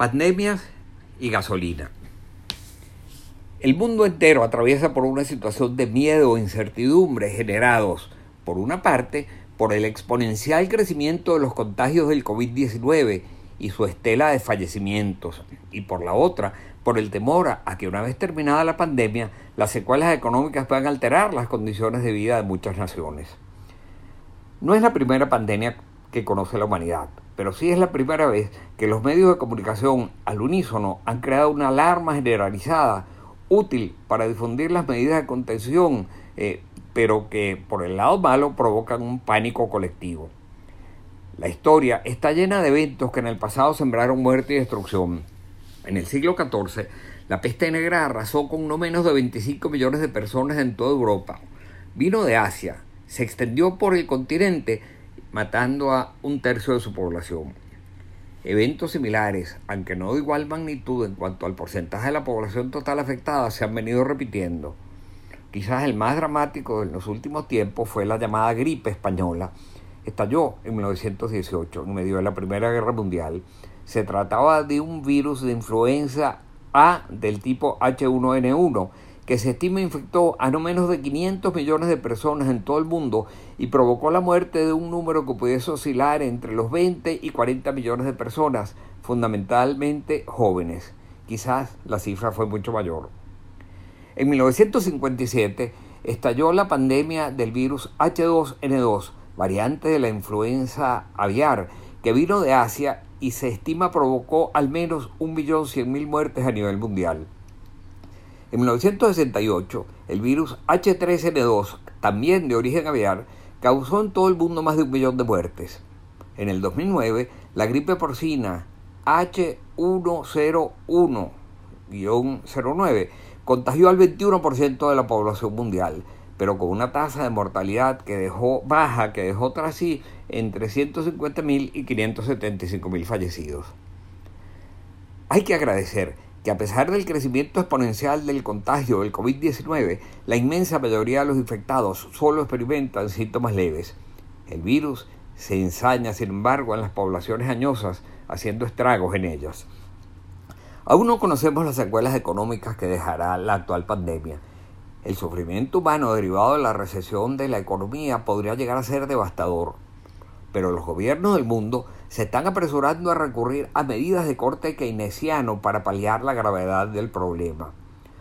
Pandemias y gasolina. El mundo entero atraviesa por una situación de miedo e incertidumbre generados, por una parte, por el exponencial crecimiento de los contagios del COVID-19 y su estela de fallecimientos, y por la otra, por el temor a que una vez terminada la pandemia, las secuelas económicas puedan alterar las condiciones de vida de muchas naciones. No es la primera pandemia que conoce la humanidad pero sí es la primera vez que los medios de comunicación al unísono han creado una alarma generalizada útil para difundir las medidas de contención, eh, pero que por el lado malo provocan un pánico colectivo. La historia está llena de eventos que en el pasado sembraron muerte y destrucción. En el siglo XIV, la peste negra arrasó con no menos de 25 millones de personas en toda Europa. Vino de Asia, se extendió por el continente matando a un tercio de su población. Eventos similares, aunque no de igual magnitud en cuanto al porcentaje de la población total afectada, se han venido repitiendo. Quizás el más dramático en los últimos tiempos fue la llamada gripe española. Estalló en 1918, en medio de la Primera Guerra Mundial. Se trataba de un virus de influenza A del tipo H1N1 que se estima infectó a no menos de 500 millones de personas en todo el mundo y provocó la muerte de un número que pudiese oscilar entre los 20 y 40 millones de personas, fundamentalmente jóvenes. Quizás la cifra fue mucho mayor. En 1957 estalló la pandemia del virus H2N2, variante de la influenza aviar, que vino de Asia y se estima provocó al menos 1.100.000 muertes a nivel mundial. En 1968, el virus H3N2, también de origen aviar, causó en todo el mundo más de un millón de muertes. En el 2009, la gripe porcina H101-09 contagió al 21% de la población mundial, pero con una tasa de mortalidad que dejó baja, que dejó tras sí entre 150.000 y 575.000 fallecidos. Hay que agradecer que a pesar del crecimiento exponencial del contagio del COVID-19, la inmensa mayoría de los infectados solo experimentan síntomas leves. El virus se ensaña, sin embargo, en las poblaciones añosas, haciendo estragos en ellas. Aún no conocemos las secuelas económicas que dejará la actual pandemia. El sufrimiento humano derivado de la recesión de la economía podría llegar a ser devastador pero los gobiernos del mundo se están apresurando a recurrir a medidas de corte keynesiano para paliar la gravedad del problema.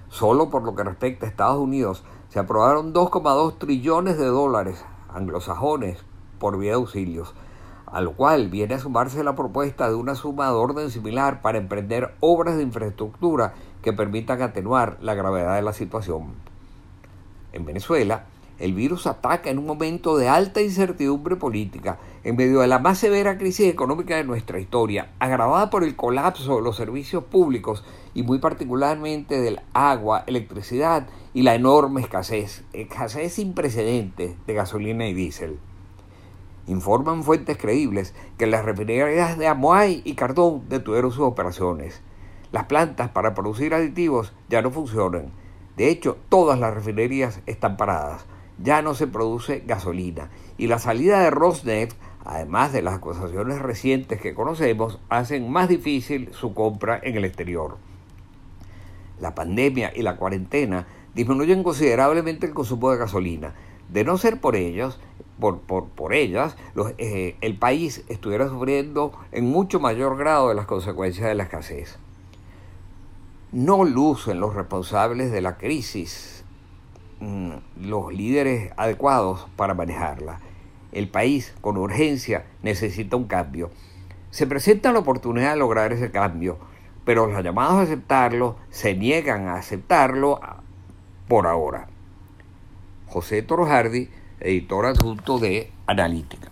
Solo por lo que respecta a Estados Unidos se aprobaron 2,2 trillones de dólares anglosajones por vía de auxilios, a lo cual viene a sumarse la propuesta de una suma de orden similar para emprender obras de infraestructura que permitan atenuar la gravedad de la situación. En Venezuela, el virus ataca en un momento de alta incertidumbre política, en medio de la más severa crisis económica de nuestra historia, agravada por el colapso de los servicios públicos y muy particularmente del agua, electricidad y la enorme escasez, escasez sin precedentes de gasolina y diésel. Informan fuentes creíbles que las refinerías de Amoay y Cardón detuvieron sus operaciones. Las plantas para producir aditivos ya no funcionan. De hecho, todas las refinerías están paradas ya no se produce gasolina. Y la salida de Rosneft, además de las acusaciones recientes que conocemos, hacen más difícil su compra en el exterior. La pandemia y la cuarentena disminuyen considerablemente el consumo de gasolina. De no ser por ellos, por, por, ellas, eh, el país estuviera sufriendo en mucho mayor grado de las consecuencias de la escasez. No lucen los responsables de la crisis los líderes adecuados para manejarla. El país, con urgencia, necesita un cambio. Se presenta la oportunidad de lograr ese cambio, pero los llamados a aceptarlo se niegan a aceptarlo por ahora. José Toro editor adjunto de Analítica.